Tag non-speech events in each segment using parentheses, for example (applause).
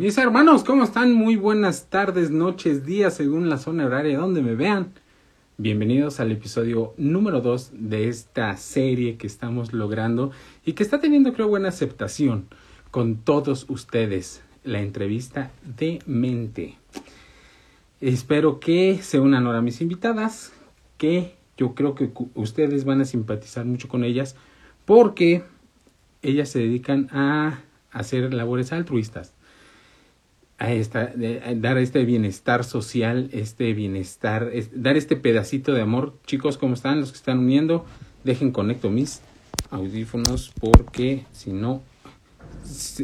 Mis hermanos, ¿cómo están? Muy buenas tardes, noches, días, según la zona horaria donde me vean. Bienvenidos al episodio número 2 de esta serie que estamos logrando y que está teniendo, creo, buena aceptación con todos ustedes. La entrevista de mente. Espero que se unan ahora mis invitadas, que yo creo que ustedes van a simpatizar mucho con ellas porque ellas se dedican a hacer labores altruistas, a, esta, dar este bienestar social, este bienestar, dar este pedacito de amor. Chicos, ¿cómo están? Los que están uniendo, dejen conecto mis audífonos porque si no,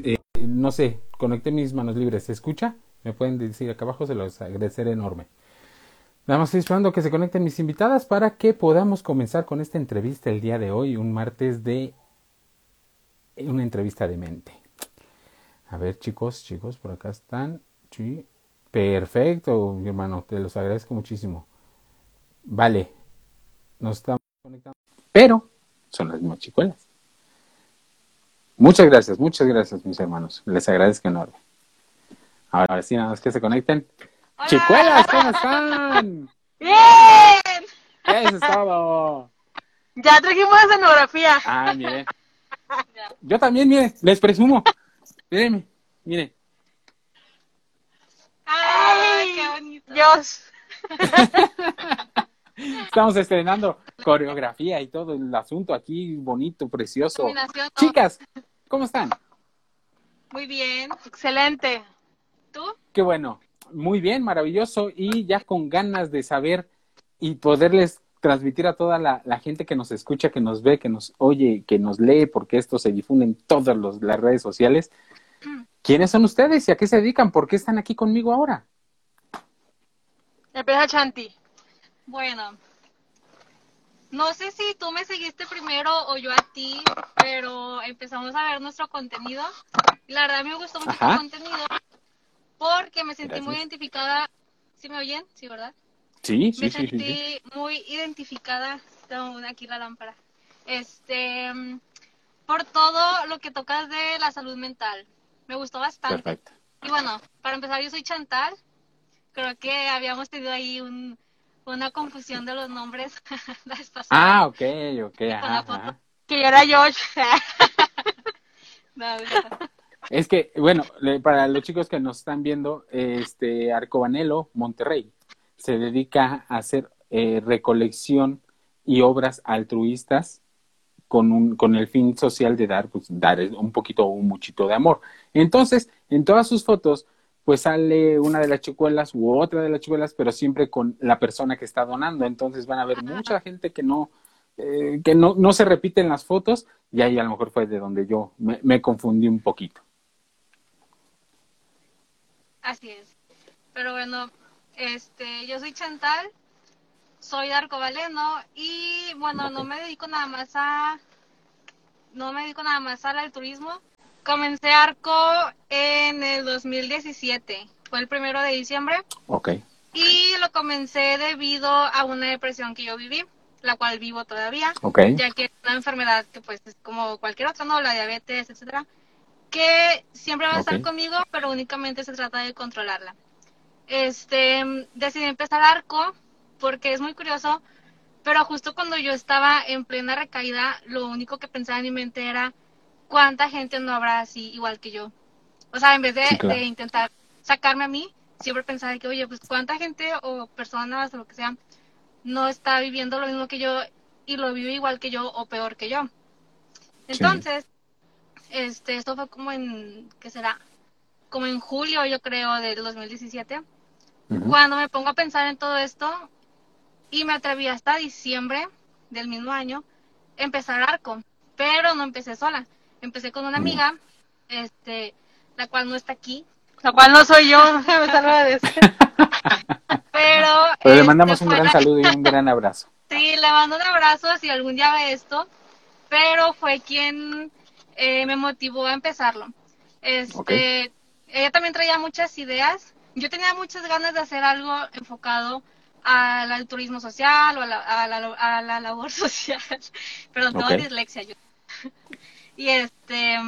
eh, no sé, conecte mis manos libres. ¿Se escucha? Me pueden decir acá abajo, se los agradeceré enorme. Nada más estoy esperando que se conecten mis invitadas para que podamos comenzar con esta entrevista el día de hoy, un martes de una entrevista de mente. A ver, chicos, chicos, por acá están. Sí. Perfecto, mi hermano, te los agradezco muchísimo. Vale, nos estamos conectando. Pero son las mismas chicuelas. Muchas gracias, muchas gracias, mis hermanos. Les agradezco enorme. Ahora sí, nada más que se conecten. Chicuelas, ¿cómo están? (laughs) ¡Bien! Eso es todo. Ya trajimos escenografía. Ah, mire. (laughs) Yo también, mire, les presumo. Miren, mire. ¡Ay, qué bonito! Dios. (laughs) Estamos estrenando coreografía y todo el asunto aquí, bonito, precioso. Chicas, ¿cómo están? Muy bien, excelente. ¿Tú? Qué bueno muy bien, maravilloso y ya con ganas de saber y poderles transmitir a toda la, gente que nos escucha, que nos ve, que nos oye, que nos lee, porque esto se difunde en todas las redes sociales. ¿Quiénes son ustedes y a qué se dedican? ¿Por qué están aquí conmigo ahora? Empieza Chanti. Bueno, no sé si tú me seguiste primero o yo a ti, pero empezamos a ver nuestro contenido. La verdad me gustó mucho tu contenido porque me sentí muy identificada. ¿Sí me oyen? Sí, ¿verdad? Sí, sí, me sí. sentí muy identificada. Tengo aquí la lámpara. Este, por todo lo que tocas de la salud mental. Me gustó bastante. Perfecto. Y bueno, para empezar, yo soy Chantal. Creo que habíamos tenido ahí un, una confusión de los nombres (laughs) la. Ah, ok, ok. Ajá, Que yo era Josh. (laughs) no, es que, bueno, para los chicos que nos están viendo, este Arcobanelo, Monterrey, se dedica a hacer eh, recolección y obras altruistas con, un, con el fin social de dar, pues, dar un poquito o un muchito de amor. Entonces, en todas sus fotos, pues sale una de las chicuelas u otra de las chicuelas, pero siempre con la persona que está donando. Entonces van a ver mucha gente que no, eh, que no, no se repite en las fotos y ahí a lo mejor fue de donde yo me confundí un poquito. Así es. Pero bueno, este, yo soy Chantal, soy de Arcobaleno y bueno, no me dedico nada más a no me dedico nada más al turismo. Comencé Arco en el 2017, fue el primero de diciembre. Ok. Y lo comencé debido a una depresión que yo viví, la cual vivo todavía, okay. ya que es una enfermedad que pues es como cualquier otra, ¿no? La diabetes, etcétera que siempre va a estar conmigo, pero únicamente se trata de controlarla. Este, decidí empezar arco porque es muy curioso, pero justo cuando yo estaba en plena recaída, lo único que pensaba en mi mente era cuánta gente no habrá así igual que yo. O sea, en vez de, intentar sacarme a mí, siempre pensaba que, oye, pues cuánta gente o personas o lo que sea no está viviendo lo mismo que yo y lo vive igual que yo o peor que yo. Entonces, este, esto fue como en, ¿qué será? Como en julio, yo creo, del 2017. Cuando me pongo a pensar en todo esto y me atreví hasta diciembre del mismo año empezar arco, pero no empecé sola. Empecé con una amiga, este, la cual no está aquí, la cual no soy yo, (laughs) me salva de (laughs) Pero, le este, mandamos un gran saludo y un (laughs) gran abrazo. Sí, le mando un abrazo si algún día ve esto, pero fue quien eh, me motivó a empezarlo. Este, Ella también traía muchas ideas. Yo tenía muchas ganas de hacer algo enfocado al, turismo social o a la, labor (laughs) social. Perdón, tengo dislexia yo. (laughs) y este,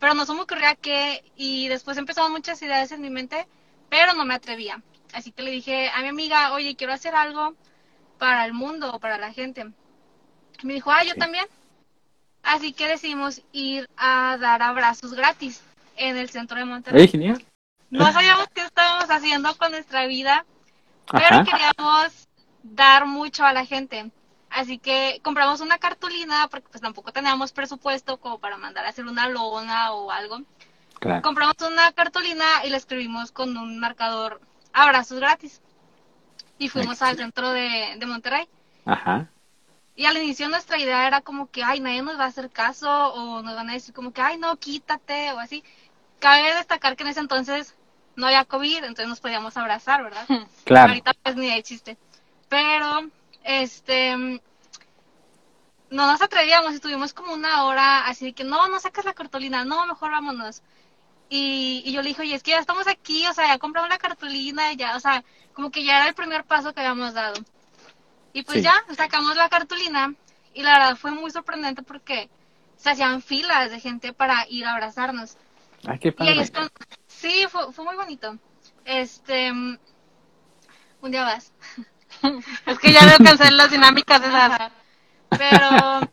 pero no se me ocurría qué, y después empezaron muchas ideas en mi mente, pero no me atrevía. Así que le dije a mi amiga, oye, quiero hacer algo para el mundo o para la gente. me dijo, ah, yo también. Así que decidimos ir a dar abrazos gratis en el centro de Monterrey. genial. No sabíamos qué estábamos haciendo con nuestra vida, pero queríamos dar mucho a la gente. Así que compramos una cartulina, porque pues tampoco teníamos presupuesto como para mandar a hacer una lona o algo. Compramos una cartulina y la escribimos con un marcador abrazos gratis. Y fuimos al centro de, de Monterrey. Ajá. Y al inicio nuestra idea era como que, ay, nadie nos va a hacer caso o nos van a decir como que, ay, no, quítate o así. Cabe destacar que en ese entonces no había COVID, entonces nos podíamos abrazar, ¿verdad? Claro. Ahorita pues ni de chiste. Pero este, no nos atrevíamos, estuvimos como una hora así de que no, no sacas la cartulina, no, mejor vámonos. Y, y yo le dije, oye, es que ya estamos aquí, o sea, ya compramos la cartulina, ya, o sea, como que ya era el primer paso que habíamos dado. Y pues ya, sacamos la cartulina y la verdad fue muy sorprendente porque se hacían filas de gente para ir a abrazarnos. Ay, qué padre. Sí, fue, fue muy bonito. Este, un día vas. (laughs) es que ya veo cansar las dinámicas de esas. Pero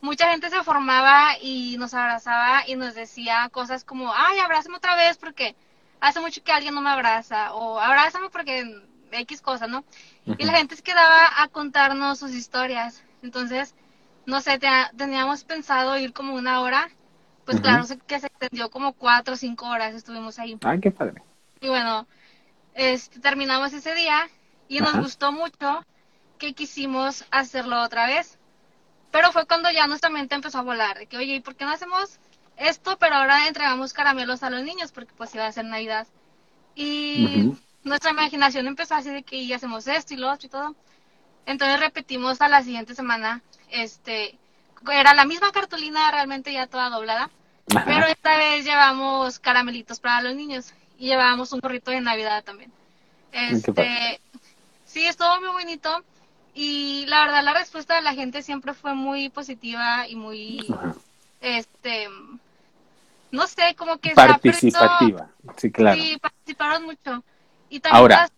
mucha gente se formaba y nos abrazaba y nos decía cosas como, ay, abrázame otra vez porque hace mucho que alguien no me abraza, o abrázame porque X cosa, ¿no? Y la gente se quedaba a contarnos sus historias. Entonces, no sé, teníamos pensado ir como una hora, pues claro que se extendió como cuatro o cinco horas, estuvimos ahí. Ay, qué padre. Y bueno, este, terminamos ese día y nos gustó mucho que quisimos hacerlo otra vez. Pero fue cuando ya nuestra mente empezó a volar, de que, oye, ¿y por qué no hacemos esto? Pero ahora entregamos caramelos a los niños, porque pues iba a ser Navidad. Y nuestra imaginación empezó así de que y hacemos esto y lo otro y todo. Entonces repetimos a la siguiente semana, este, era la misma cartulina realmente ya toda doblada, pero esta vez llevamos caramelitos para los niños y llevábamos un gorrito de Navidad también. Este, Sí, estuvo muy bonito. Y la verdad, la respuesta de la gente siempre fue muy positiva y muy, este, no sé, como que participativa. Sí, claro. Sí, participaron mucho. Y también Ahora,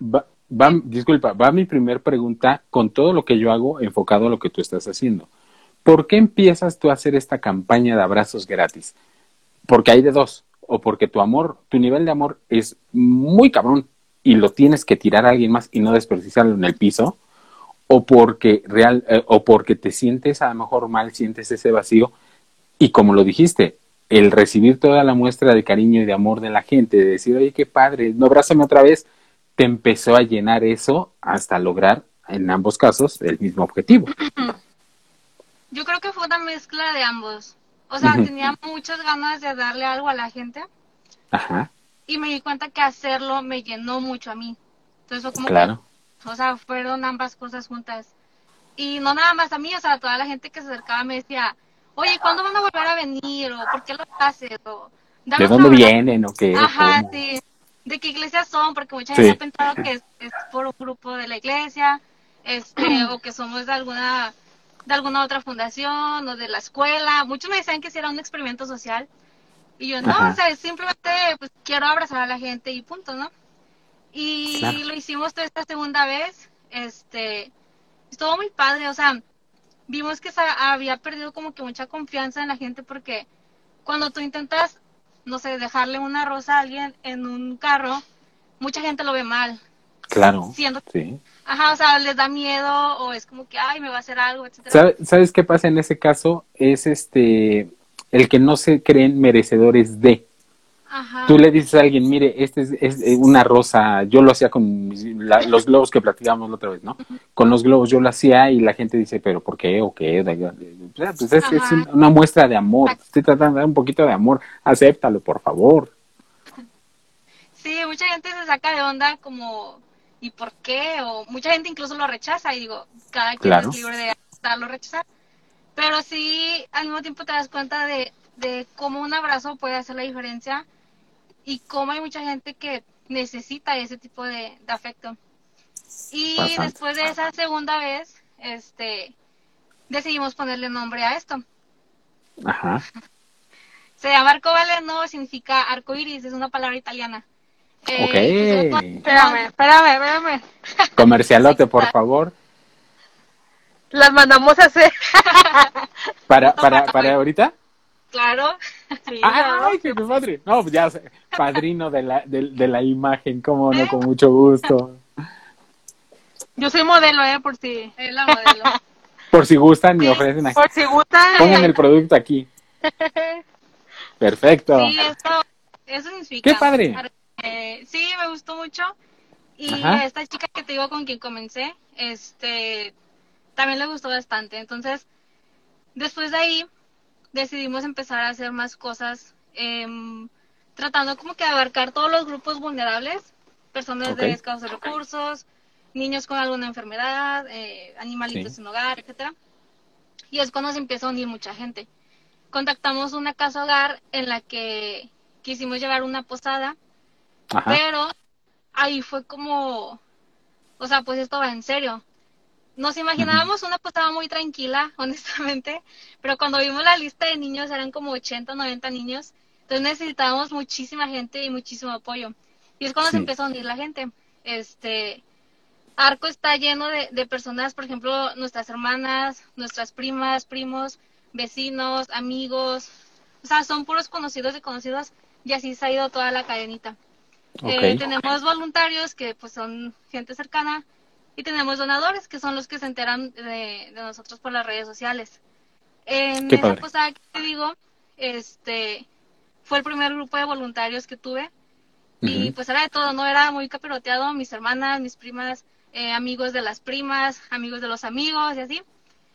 va, disculpa, va mi primer pregunta con todo lo que yo hago enfocado a lo que tú estás haciendo. ¿Por qué empiezas tú a hacer esta campaña de abrazos gratis? Porque hay de dos, o porque tu amor, tu nivel de amor es muy cabrón y lo tienes que tirar a alguien más y no desperdiciarlo en el piso, o porque real, eh, o porque te sientes a lo mejor mal, sientes ese vacío, y como lo dijiste, el recibir toda la muestra de cariño y de amor de la gente, de decir, oye, qué padre, no abrázame otra vez, te empezó a llenar eso hasta lograr, en ambos casos, el mismo objetivo. Yo creo que fue una mezcla de ambos. O sea, tenía muchas ganas de darle algo a la gente. Ajá y me di cuenta que hacerlo me llenó mucho a mí. Entonces fue como claro. o sea, fueron ambas cosas juntas. Y no nada más a mí, o sea, toda la gente que se acercaba me decía, oye, ¿cuándo van a volver a venir? ¿O por qué lo haces? O, ¿De dónde vienen? ¿O qué? Ajá, sí. ¿De qué iglesias son? Porque mucha gente ha pensado que es, por un grupo de la iglesia, este, (clears throat) o que somos de alguna de alguna otra fundación o de la escuela. Muchos me decían que si era un experimento social. Y yo, no, o sea, simplemente pues, quiero abrazar a la gente y punto, ¿no? Y lo hicimos esta segunda vez, este, estuvo muy padre, o sea, vimos que se había perdido como que mucha confianza en la gente porque cuando tú intentas, no sé, dejarle una rosa a alguien en un carro, mucha gente lo ve mal. Claro. Siendo, sí. Ajá, o sea, les da miedo o es como que, ay, me va a hacer algo, etcétera. ¿Sabes qué pasa en ese caso? Es este, el que no se creen merecedores de. Tú le dices a alguien, mire, este es, una rosa, yo lo hacía con los globos que platicábamos la otra vez, ¿no? Con los globos yo lo hacía y la gente dice, pero ¿por qué o qué? Pues es, una muestra de amor, estoy tratando de dar un poquito de amor, acéptalo, por favor. Sí, mucha gente se saca de onda como, ¿y por qué? O mucha gente incluso lo rechaza y digo, cada quien es libre de aceptarlo o rechazar. Pero sí, al mismo tiempo te das cuenta de, de cómo un abrazo puede hacer la diferencia y cómo hay mucha gente que necesita ese tipo de, afecto. Y después de esa segunda vez, este, decidimos ponerle nombre a esto. Ajá. Se llama arcobaleno, significa arco iris, es una palabra italiana. Ok. pues, Espérame, espérame, espérame. (laughs) Comercialote, por favor. Las mandamos a hacer. (laughs) ¿Para, para, para ahorita? claro. Sí, ¡Ay, qué padre! No, pues ya, sé, padrino de la, de, de la imagen, cómo no, con mucho gusto. Yo soy modelo, ¿eh? Por si. Es la modelo. (laughs) Por si gustan y ofrecen aquí. Por si gustan. Pongan el producto aquí. Perfecto. Sí, esto, eso significa. ¡Qué padre! Eh, sí, me gustó mucho. Y Ajá. esta chica que te digo con quien comencé, este, también le gustó bastante. Entonces, después de ahí, decidimos empezar a hacer más cosas, em, tratando como que abarcar todos los grupos vulnerables, personas de escasos recursos, niños con alguna enfermedad, eh, animalitos Sí. en hogar, etcétera. Y es cuando se empieza a unir mucha gente. Contactamos una casa hogar en la que quisimos llevar una posada, Ajá. pero ahí fue como, o sea, pues esto va en serio. Nos imaginábamos una posada muy tranquila, (laughs) honestamente, pero cuando vimos la lista de niños eran como 80, 90 niños, entonces necesitábamos muchísima gente y muchísimo apoyo. Y es cuando Sí. se empezó a unir la gente. Este, Arco está lleno de, de personas, por ejemplo, nuestras hermanas, nuestras primas, primos, vecinos, amigos, o sea, son puros conocidos y conocidos y así se ha ido toda la cadenita. Eh, Ok. tenemos voluntarios que pues son gente cercana y tenemos donadores que son los que se enteran de, de nosotros por las redes sociales. En Qué esa padre. posada que te digo, este fue el primer grupo de voluntarios que tuve y Ujú. pues era de todo, no era muy capiroteado, mis hermanas, mis primas, eh, amigos de las primas, amigos de los amigos y así.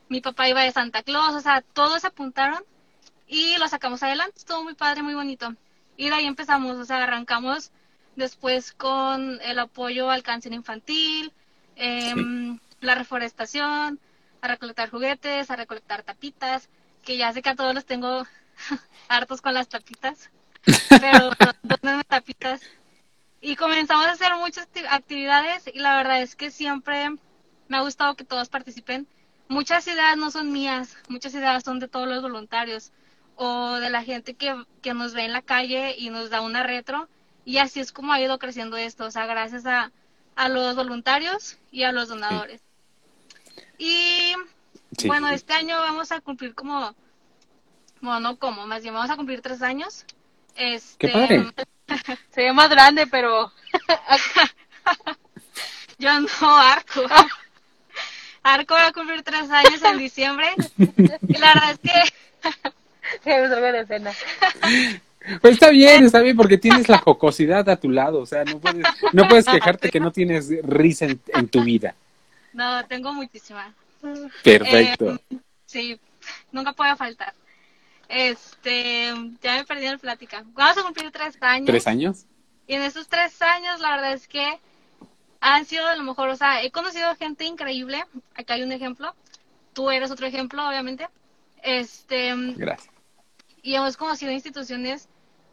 Mi papá iba de Santa Claus, o sea, todos apuntaron y lo sacamos adelante, estuvo muy padre, muy bonito. Y de ahí empezamos, o sea, arrancamos después con el apoyo al cáncer infantil, em, la reforestación, a recolectar juguetes, a recolectar tapitas, que ya sé que a todos los tengo (laughs) hartos con las tapitas, pero (laughs) donde tapitas. Y comenzamos a hacer muchas acti- actividades y la verdad es que siempre me ha gustado que todos participen. Muchas ideas no son mías, muchas ideas son de todos los voluntarios o de la gente que, que nos ve en la calle y nos da una retro. Y así es como ha ido creciendo esto, o sea, gracias a, a los voluntarios y a los donadores. Y Sí, bueno, sí. este año vamos a cumplir como, bueno, no como, más bien vamos a cumplir tres años. Este, ¡Qué padre! (laughs) Se ve más grande, pero. (laughs) Yo no, Arco. Arco va a cumplir tres años en diciembre. (laughs) Y la verdad es que Se me de escena. Pues está bien, está bien, porque tienes la jocosidad a tu lado. O sea, no puedes, no puedes quejarte que no tienes risa en, en tu vida. no, tengo muchísima. Perfecto. Eh, sí, nunca puede faltar. Este, ya me perdí en la plática. Vamos a cumplir tres años. ¿Tres años? Y en esos tres años, la verdad es que han sido a lo mejor, o sea, he conocido gente increíble. Acá hay un ejemplo. Tú eres otro ejemplo, obviamente. Este, Gracias. y hemos conocido instituciones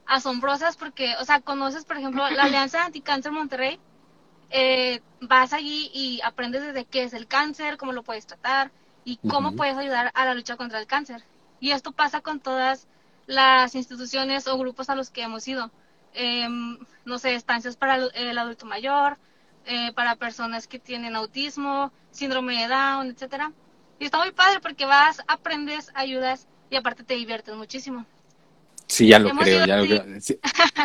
asombrosas porque, o sea, conoces, por ejemplo, la Alianza Anticáncer Monterrey, eh, vas allí y aprendes desde qué es el cáncer, cómo lo puedes tratar y cómo puedes ayudar a la lucha contra el cáncer. Y esto pasa con todas las instituciones o grupos a los que hemos ido. Em, no sé, estancias para el, el adulto mayor, eh, para personas que tienen autismo, síndrome de Down, etcétera. Y está muy padre porque vas, aprendes, ayudas y aparte te diviertes muchísimo. Sí, ya lo creo, ya lo creo. (laughs)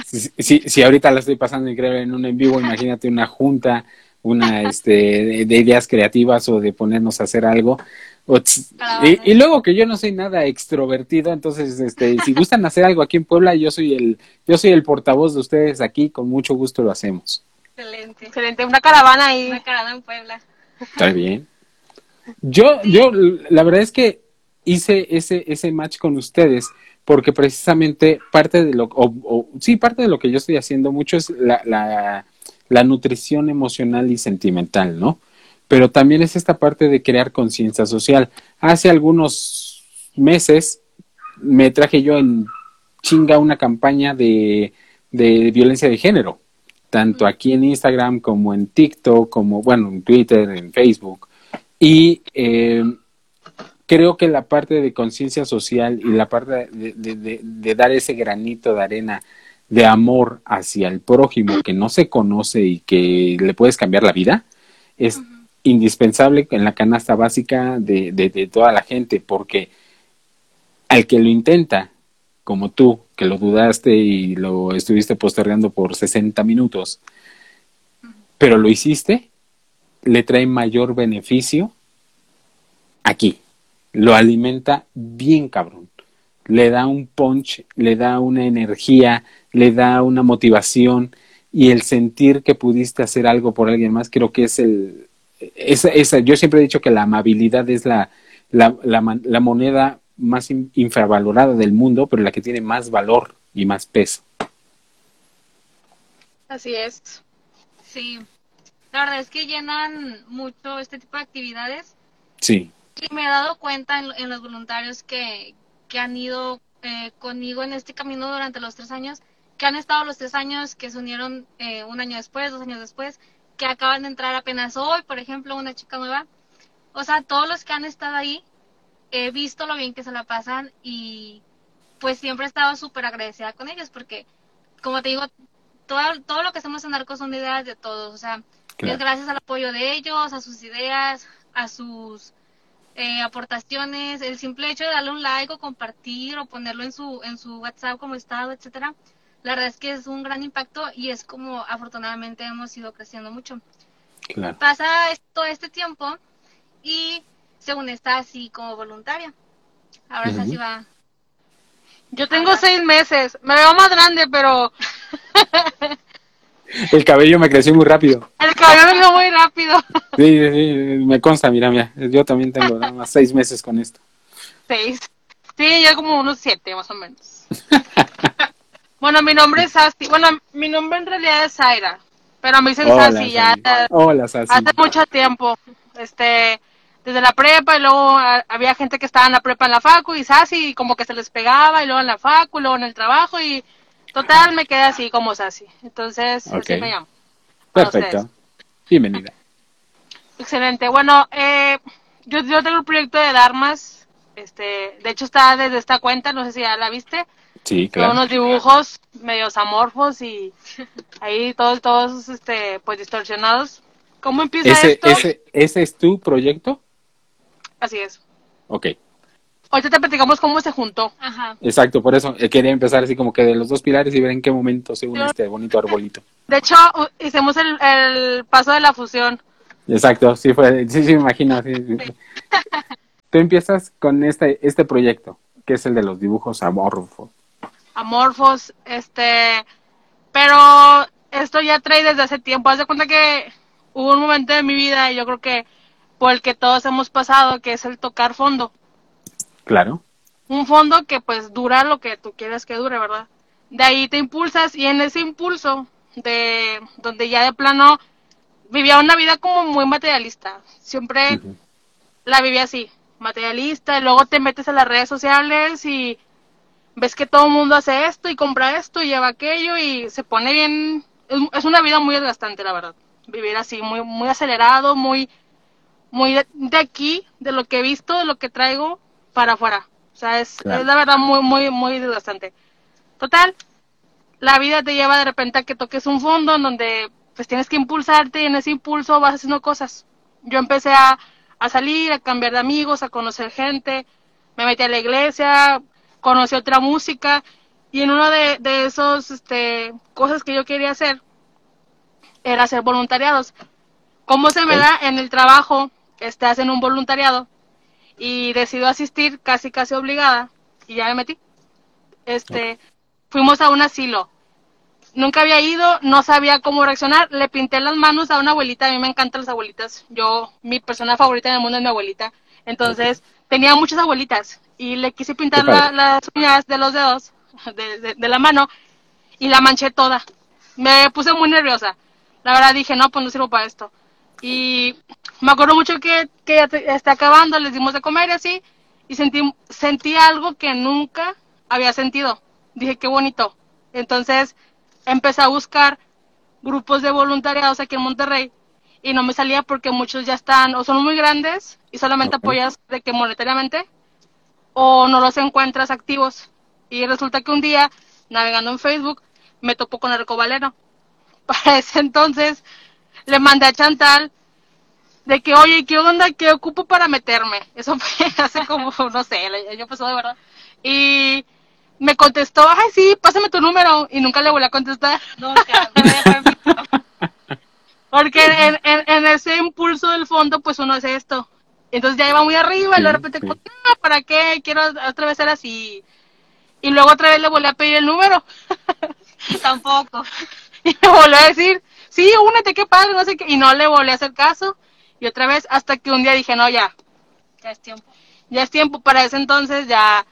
Sí, sí, sí, sí, ahorita la estoy pasando increíble en un en vivo, imagínate una junta, una este, de, de ideas creativas o de ponernos a hacer algo. O tss, Claro. Y, y luego que yo no soy nada extrovertido, entonces este, si gustan hacer algo aquí en Puebla, yo soy el, yo soy el portavoz de ustedes aquí, con mucho gusto lo hacemos. Excelente. Excelente. Una caravana ahí. Una carada en Puebla. Está bien. (laughs) Yo, yo, la verdad es que hice ese, ese match con ustedes porque precisamente parte de lo, o, sí, parte de lo que yo estoy haciendo mucho es la, la, la nutrición emocional y sentimental, ¿no? Pero también es esta parte de crear conciencia social. Hace algunos meses me traje yo en chinga una campaña de, de violencia de género, tanto aquí en Instagram como en TikTok, como, bueno, en Twitter, en Facebook. Y eh, creo que la parte de conciencia social y la parte de, dar ese granito de arena de amor hacia el prójimo que no se conoce y que le puedes cambiar la vida es indispensable en la canasta básica de, toda la gente porque al que lo intenta como tú que lo dudaste y lo estuviste postergando por 60 minutos pero lo hiciste le trae mayor beneficio aquí lo alimenta bien cabrón. Le da un punch, le da una energía, le da una motivación y el sentir que pudiste hacer algo por alguien más, creo que es el... Esa, esa, yo siempre he dicho que la amabilidad es la, la, la, moneda más infravalorada del mundo, pero la que tiene más valor y más peso. Así es. Sí. La verdad es que llenan mucho este tipo de actividades. Sí. Y me he dado cuenta en, los voluntarios que, que han ido eh, conmigo en este camino durante los tres años, que han estado los tres años, que se unieron eh, un año después, dos años después, que acaban de entrar apenas hoy, por ejemplo, una chica nueva. O sea, todos los que han estado ahí, he visto lo bien que se la pasan y pues siempre he estado súper agradecida con ellos porque, como te digo, todo, todo lo que hacemos en Narcos son ideas de todos. O sea, es gracias al apoyo de ellos, a sus ideas, a sus eh, aportaciones, el simple hecho de darle un like o compartir o ponerlo en su, en su WhatsApp como estado, etcétera, la verdad es que es un gran impacto y es como afortunadamente hemos ido creciendo mucho. Pasa todo este tiempo y según está así como voluntaria. Ahora uh así va. Yo tengo seis meses, me veo más grande, pero (laughs) (laughs) El cabello me creció muy rápido. El cabello me creció muy rápido. (laughs) Sí, sí, me consta, mira, mira. Yo también tengo nada más seis meses con esto. Seis. Sí, ya como unos siete, más o menos. (laughs) bueno, mi nombre es Asti. Bueno, mi nombre en realidad es Zaira. Pero a mí se Sasi ya. Hola, Sasi. Hace mucho tiempo. Este desde la prepa y luego había gente que estaba en la prepa en la facu y Sasi y como que se les pegaba y luego en la facu y luego en el trabajo y Total, me queda así como Sassy. Entonces, así me llamo. Perfecto. Bienvenida. Excelente. Bueno, eh, yo, yo tengo el proyecto de Dharmas. Este, de hecho, está desde esta cuenta, no sé si ya la viste. Sí, claro. Son unos dibujos medios amorfos y ahí todos, todos, este, pues distorsionados. ¿Cómo empieza ese, esto? Ese, ¿Ese es tu proyecto? Así es. Ok. Ahorita te platicamos cómo se juntó. Ajá. Exacto, por eso eh, quería empezar así como que de los dos pilares y ver en qué momento se une este bonito arbolito. De hecho, hicimos el, paso de la fusión. Exacto, sí fue, sí, sí me imagino. Tú empiezas con este, este proyecto, que es el de los dibujos amorfos. Amorfos, este, pero esto ya trae desde hace tiempo. Haz de cuenta que hubo un momento de mi vida, y yo creo que por el que todos hemos pasado, que es el tocar fondo. Claro. Un fondo que pues dura lo que tú quieres que dure, ¿verdad? De ahí te impulsas y en ese impulso de donde ya de plano vivía una vida como muy materialista. Siempre la vivía así, materialista, y luego te metes a las redes sociales y ves que todo el mundo hace esto y compra esto y lleva aquello y se pone bien. Es, una vida muy desgastante, la verdad. Vivir así, muy, muy acelerado, muy, muy de aquí, de lo que he visto, de lo que traigo, para afuera. O sea, es, la verdad muy, muy, muy desgastante. Total, la vida te lleva de repente a que toques un fondo en donde pues tienes que impulsarte y en ese impulso vas haciendo cosas. Yo empecé a, a salir, a cambiar de amigos, a conocer gente, me metí a la iglesia, conocí otra música y en una de, de esos este, cosas que yo quería hacer era hacer voluntariados. ¿Cómo se me da en el trabajo? Este, hacen un voluntariado y decido asistir casi casi obligada y ya me metí. Este, fuimos a un asilo. Nunca había ido, no sabía cómo reaccionar, le pinté las manos a una abuelita, a mí me encantan las abuelitas. Yo, mi persona favorita en el mundo es mi abuelita. Entonces, tenía muchas abuelitas y le quise pintar las uñas de los dedos (laughs) de, de la mano y la manché toda. Me puse muy nerviosa. La verdad dije, no, pues no sirvo para esto. Y me acuerdo mucho que, que ya está acabando, les dimos de comer y así, y sentí, sentí algo que nunca había sentido. Dije, qué bonito. Entonces empecé a buscar grupos de voluntariados aquí en Monterrey y no me salía porque muchos ya están o son muy grandes y solamente apoyas de que monetariamente o no los encuentras activos. Y resulta que un día, navegando en Facebook, me topo con el Valero. (laughs) Para ese entonces le mandé a Chantal de que, oye, ¿qué onda? ¿Qué ocupo para meterme? Eso (laughs) fue hace como, no sé, el año pasado de verdad. Y me contestó, ay, sí, pásame tu número. Y nunca le volví a contestar. Nunca, (laughs) Porque en, en, ese impulso del fondo, pues uno hace esto. Entonces ya iba muy arriba y de repente, ah, ¿para qué? Quiero otra vez ser así. Y luego otra vez le volví a pedir el número. Tampoco. (laughs) Y me volvió a decir, sí, únete, qué padre, no sé qué. Y no le volví a hacer caso. Y otra vez, hasta que un día dije, no, ya. Ya es tiempo. Ya es tiempo. Para ese entonces ya,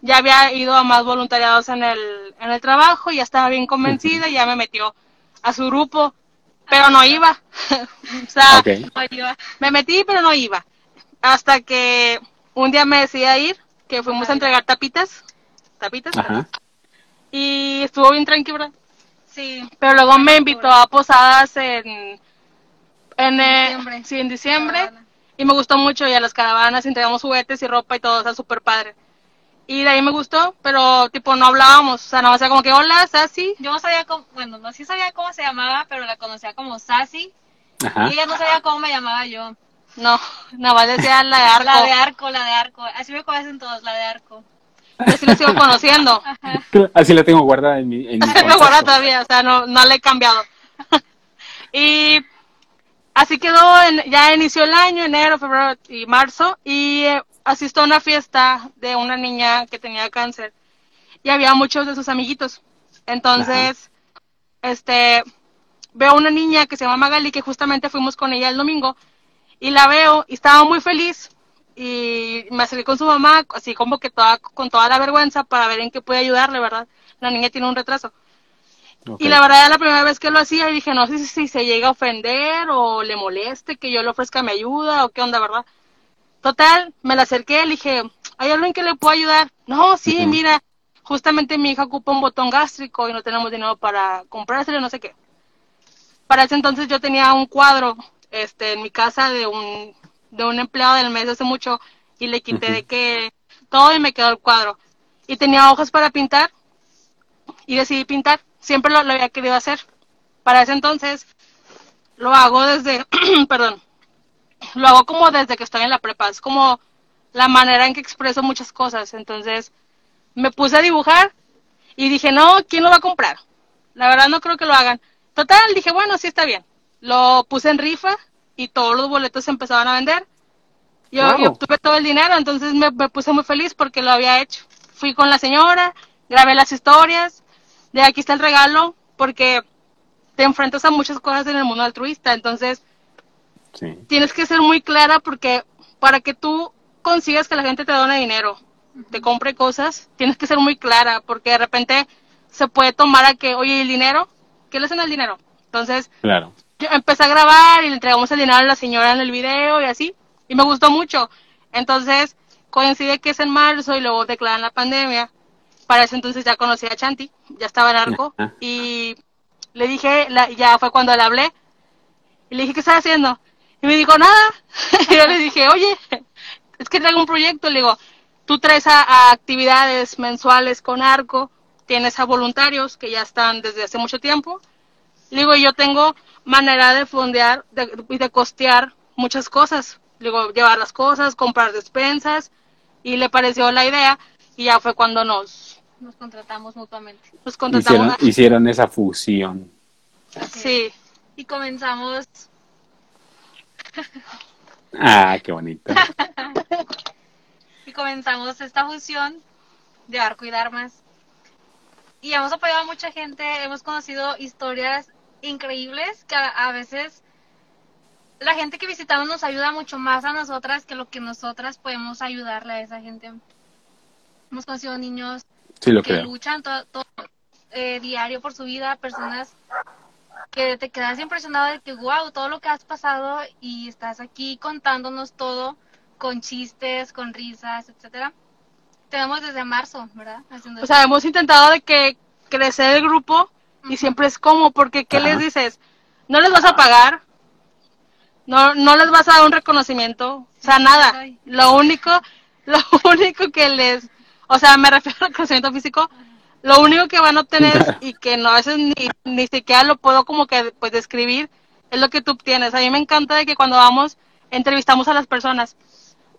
ya había ido a más voluntariados en el, en el trabajo, ya estaba bien convencida, y ya me metió a su grupo pero no iba. (laughs) o sea, me metí, pero no iba. Hasta que un día me decidí ir, que fuimos a entregar tapitas. Tapitas. Y estuvo bien tranquila. Sí. Pero luego me invitó a posadas en. En, eh, diciembre. sí, en diciembre. Y me gustó mucho. Y a las caravanas entregamos juguetes y ropa y todo. O sea, súper padre. Y de ahí me gustó, pero tipo no hablábamos, o sea, no sea como que hola, Sassy. Yo no sabía cómo, bueno, no sí sabía cómo se llamaba, pero la conocía como Sassy. Ajá. Y ella no sabía cómo me llamaba yo. No, nada más decía la de (laughs) arco. La de arco, la de arco. Así me conocen todos, la de arco. Así la sigo conociendo. Así la tengo guardada en mi. En mi (laughs) tengo guardada todavía, o sea, no, no la he cambiado. (laughs) y así quedó, en, ya inició el año, enero, febrero y marzo. Y eh, asistió a una fiesta de una niña que tenía cáncer y había muchos de sus amiguitos. Entonces, este, veo a una niña que se llama Magali, que justamente fuimos con ella el domingo, y la veo y estaba muy feliz. Y me acerqué con su mamá, así como que toda, con toda la vergüenza para ver en qué puede ayudarle, ¿verdad? La niña tiene un retraso. Y la verdad, era la primera vez que lo hacía, y dije, no sé si se llega a ofender o le moleste que yo le ofrezca mi ayuda o qué onda, ¿verdad? Total, me la acerqué, le dije, ¿hay alguien que le pueda ayudar? No, sí, mira, justamente mi hija ocupa un botón gástrico y no tenemos dinero para comprárselo, no sé qué. Para ese entonces yo tenía un cuadro este, en mi casa de un, de un empleado del mes hace mucho y le quité de que todo y me quedó el cuadro. Y tenía hojas para pintar y decidí pintar. Siempre lo, lo había querido hacer. Para ese entonces lo hago desde, (clears throat) perdón, lo hago como desde que estoy en la prepa, es como la manera en que expreso muchas cosas. Entonces me puse a dibujar y dije, no, ¿quién lo va a comprar? La verdad no creo que lo hagan. Total, dije, bueno, sí está bien. Lo puse en rifa y todos los boletos se empezaban a vender. Yo, obtuve todo el dinero, entonces me, me, puse muy feliz porque lo había hecho. Fui con la señora, grabé las historias, de aquí está el regalo, porque te enfrentas a muchas cosas en el mundo altruista, entonces Tienes que ser muy clara porque para que tú consigas que la gente te done dinero, te compre cosas, tienes que ser muy clara porque de repente se puede tomar a que, oye, ¿el dinero? ¿Qué le hacen al dinero? Entonces, claro. Yo empecé a grabar y le entregamos el dinero a la señora en el video y así, y me gustó mucho. Entonces, coincide que es en marzo y luego declaran la pandemia. Para ese entonces ya conocí a Chanti, ya estaba en arco, y le dije, la, ya fue cuando le hablé, y le dije, ¿qué estás haciendo? Y me dijo, nada. y (laughs) yo le dije, oye, es que traigo un proyecto. Le digo, tú traes a, actividades mensuales con arco, tienes a voluntarios que ya están desde hace mucho tiempo. Le digo, yo tengo manera de fondear y de, costear muchas cosas. Le digo, llevar las cosas, comprar despensas. Y le pareció la idea y ya fue cuando nos... Nos contratamos mutuamente. Nos contratamos. Hicieron, hicieron esa fusión. Sí. Y comenzamos (laughs) Ah, qué bonito. (laughs) y comenzamos esta fusión de arco y darmas. Y hemos apoyado a mucha gente, hemos conocido historias increíbles que a, veces la gente que visitamos nos ayuda mucho más a nosotras que lo que nosotras podemos ayudarle a esa gente. Hemos conocido niños que luchan todo, eh, diario por su vida, personas que te quedas impresionado de que, wow, todo lo que has pasado y estás aquí contándonos todo con chistes, con risas, etcétera. Tenemos desde marzo, ¿verdad? o sea, hemos intentado de que crecer el grupo y siempre es como, porque ¿qué les dices? No les vas a pagar, No, no les vas a dar un reconocimiento, o sea, nada. Lo único, (laughs) lo único que les, o sea, me refiero al reconocimiento físico, lo único que van a obtener (laughs) y que no a veces ni, ni siquiera lo puedo como que pues describir es lo que tú obtienes. A mí me encanta de que cuando vamos entrevistamos a las personas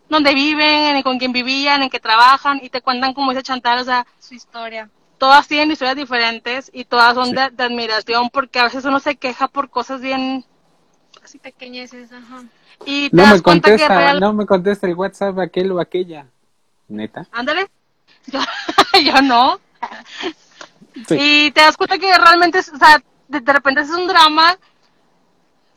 donde viven, en con quién vivían, en qué trabajan y te cuentan como ese chantal, o sea, su historia. Todas tienen historias diferentes y todas son de, admiración porque a veces uno se queja por cosas bien así pequeñeces, ajá. Y te no das me cuenta contesta, que no me contesta el WhatsApp aquel o aquella. Neta. Ándale. (laughs) Yo, yo no. Y te das cuenta que realmente, o sea, de, repente es un drama.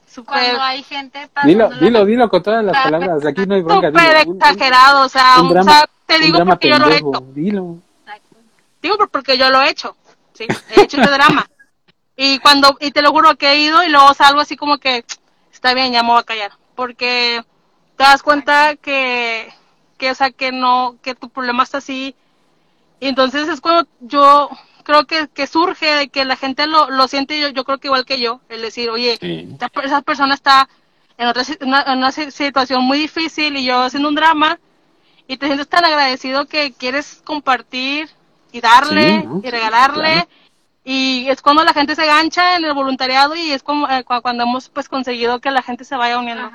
Super, Cuando hay gente Dilo, dilo, dilo con todas las palabras. Aquí no hay bronca. Súper exagerado, o sea, o sea, te digo porque yo lo he hecho. Dilo. Digo porque yo lo he hecho. Sí, he hecho ese drama. Y cuando, y te lo juro que he ido y luego salgo así como que, está bien, ya me voy a callar. Porque te das cuenta que, que, o sea, que no, que tu problema está así y entonces es cuando yo creo que, que surge de que la gente lo, lo siente, yo, yo creo que igual que yo, el decir, oye, esa, persona está en otra una, situación muy difícil y yo haciendo un drama y te sientes tan agradecido que quieres compartir y darle y regalarle y es cuando la gente se gancha en el voluntariado y es como eh, cuando hemos pues conseguido que la gente se vaya uniendo.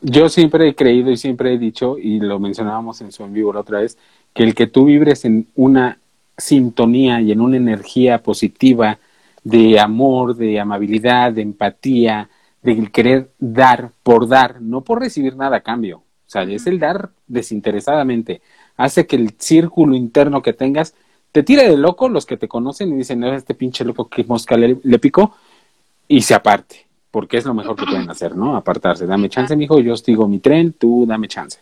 Yo siempre he creído y siempre he dicho y lo mencionábamos en su en vivo la otra vez que el que tú vibres en una sintonía y en una energía positiva de amor, de amabilidad, de empatía, de querer dar por dar, no por recibir nada a cambio. O sea, es el dar desinteresadamente. Hace que el círculo interno que tengas te tire de loco los que te conocen y dicen, no, este pinche loco que mosca le, le picó y se aparte, porque es lo mejor que pueden hacer, ¿no? Apartarse. Dame chance, mijo, yo os mi tren, tú dame chance.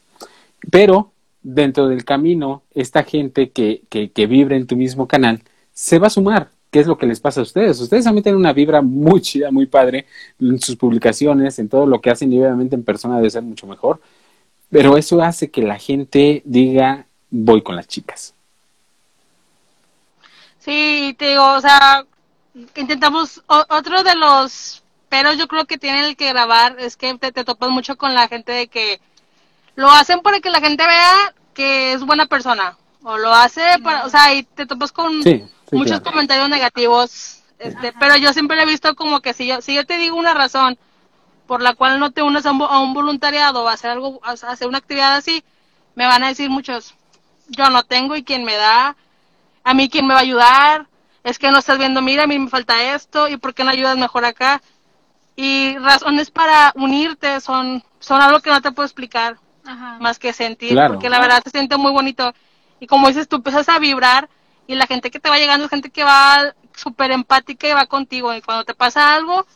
Pero dentro del camino, esta gente que, que, que vibra en tu mismo canal se va a sumar. ¿Qué es lo que les pasa a ustedes? Ustedes también tienen una vibra muy chida, muy padre en sus publicaciones, en todo lo que hacen y obviamente en persona debe ser mucho mejor. Pero eso hace que la gente diga, voy con las chicas. Sí, te digo, o sea, intentamos, otro de los pero yo creo que tienen que grabar es que te, te topas mucho con la gente de que lo hacen para que la gente vea que es buena persona. O lo hace para, o sea, y te topas con muchos comentarios negativos. Este, pero yo siempre he visto como que si yo, si yo te digo una razón por la cual no te unes a un, voluntariado o a hacer algo, a hacer una actividad así, me van a decir muchos, yo no tengo y quién me da, a mí quién me va a ayudar, es que no estás viendo, mira, a mí me falta esto y por qué no ayudas mejor acá. Y razones para unirte son, son algo que no te puedo explicar más que sentir, porque la verdad se siente muy bonito. Y como dices, tú empiezas a vibrar y la gente que te va llegando es gente que va súper empática y va contigo. Y cuando te pasa algo,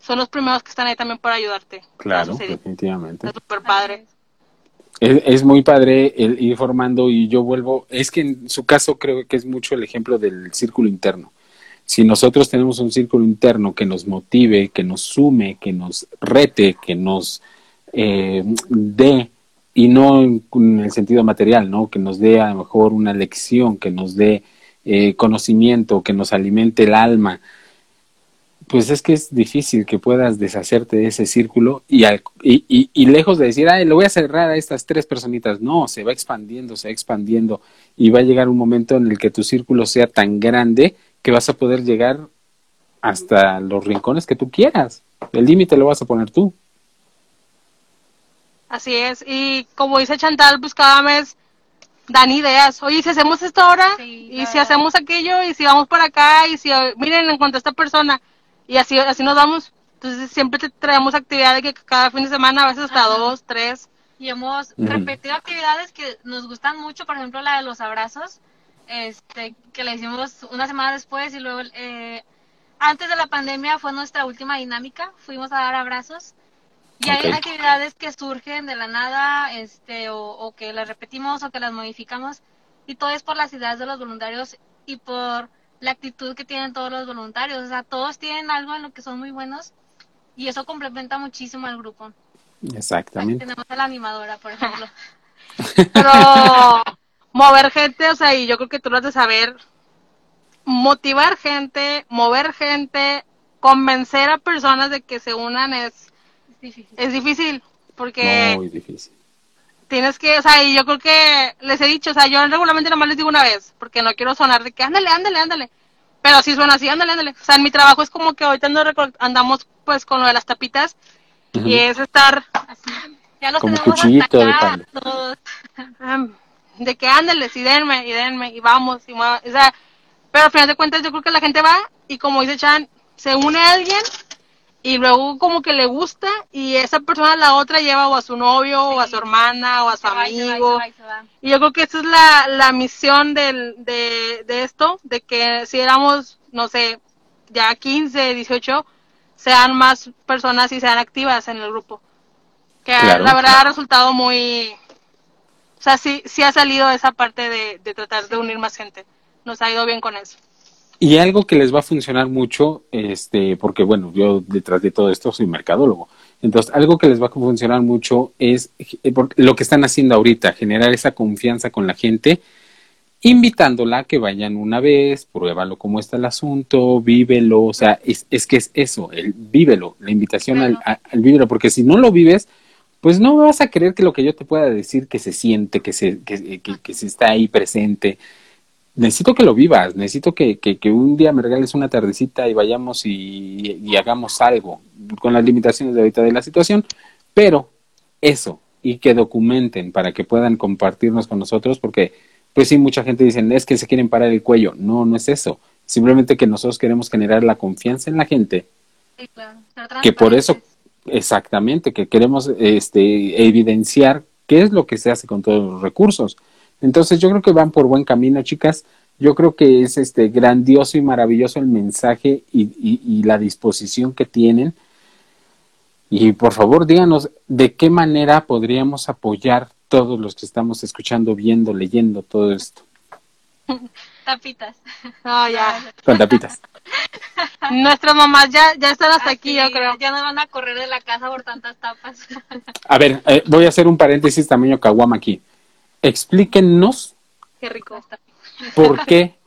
son los primeros que están ahí también para ayudarte. Claro, definitivamente. Es súper padre. Es, muy padre el ir formando y yo vuelvo, es que en su caso creo que es mucho el ejemplo del círculo interno. Si nosotros tenemos un círculo interno que nos motive, que nos sume, que nos rete, que nos eh, dé y no en, el sentido material, ¿no? Que nos dé a lo mejor una lección, que nos dé eh, conocimiento, que nos alimente el alma. Pues es que es difícil que puedas deshacerte de ese círculo y, y, y, lejos de decir, ay, lo voy a cerrar a estas tres personitas, no, se va expandiendo, se va expandiendo y va a llegar un momento en el que tu círculo sea tan grande que vas a poder llegar hasta los rincones que tú quieras. El límite lo vas a poner tú. Así es, y como dice Chantal, pues cada mes dan ideas. Oye, si hacemos esto ahora, y si hacemos aquello, y si vamos por acá, y si, miren, encontré a esta persona, y así, así nos vamos. Entonces siempre te traemos actividades que cada fin de semana, a veces hasta dos, tres. Y hemos repetido actividades que nos gustan mucho, por ejemplo la de los abrazos, este, que la hicimos una semana después y luego eh, antes de la pandemia fue nuestra última dinámica, fuimos a dar abrazos y hay actividades que surgen de la nada, este, o, que las repetimos o que las modificamos, y todo es por las ideas de los voluntarios y por la actitud que tienen todos los voluntarios. O sea, todos tienen algo en lo que son muy buenos y eso complementa muchísimo al grupo. Exactamente. tenemos a la animadora, por ejemplo. (laughs) Pero mover gente, o sea, y yo creo que tú lo has de saber, motivar gente, mover gente, convencer a personas de que se unan es difícil. Es difícil porque Muy difícil. Tienes que, o sea, y yo creo que les he dicho, o sea, yo regularmente nomás les digo una vez, porque no quiero sonar de que ándale, ándale, ándale. Pero si suena así, ándale, ándale. O sea, en mi trabajo es como que ahorita no andamos pues con lo de las tapitas y es estar Así. Ya los Como tenemos cuchillito de hasta acá, todos. am, de que ándale, y denme, y denme, y vamos, y mueva- o sea, pero al final de cuentas yo creo que la gente va y como dice Chan, se une a alguien y luego como que le gusta y esa persona la otra lleva o a su novio o a su hermana o a su Se va y se va y se amigo. va y se va. Y yo creo que esa es la, la misión del, de, de esto, de que si éramos, no sé, ya 15, 18, sean más personas y sean activas en el grupo. Que Claro. la verdad ha resultado muy... O sea, sí, sí ha salido esa parte de, de tratar de unir más gente. Nos ha ido bien con eso. Y algo que les va a funcionar mucho, este, porque bueno, yo detrás de todo esto soy mercadólogo. Entonces, algo que les va a funcionar mucho es eh, lo que están haciendo ahorita, generar esa confianza con la gente, invitándola a que vayan una vez, pruébalo cómo está el asunto, vívelo, o sea, es, es que es eso, el vívelo, la invitación al, a- al vívelo, porque si no lo vives, pues no vas a creer que lo que yo te pueda decir que se siente, que se, que, que- que se está ahí presente. Necesito que lo vivas, necesito que, que, que un día me regales una tardecita y vayamos y, y hagamos algo con las limitaciones de ahorita de la situación, pero eso, y que documenten para que puedan compartirnos con nosotros, porque pues sí, mucha gente dice, es que se quieren parar el cuello. No, no es eso. Simplemente que nosotros queremos generar la confianza en la gente Sí, claro. Ser que por eso exactamente que queremos este evidenciar qué es lo que se hace con todos los recursos entonces yo creo que van por buen camino chicas yo creo que es este grandioso y maravilloso el mensaje y, y- y la disposición que tienen y por favor díganos de qué manera podríamos apoyar todos los que estamos escuchando viendo leyendo todo esto (laughs) Tapitas. No, ya. con tapitas (laughs) Nuestras mamás ya, ya están hasta aquí, yo creo. Ya no van a correr de la casa por tantas tapas. a ver eh, voy a hacer un paréntesis tamaño caguama aquí explíquenos Qué rico. ¿Por qué?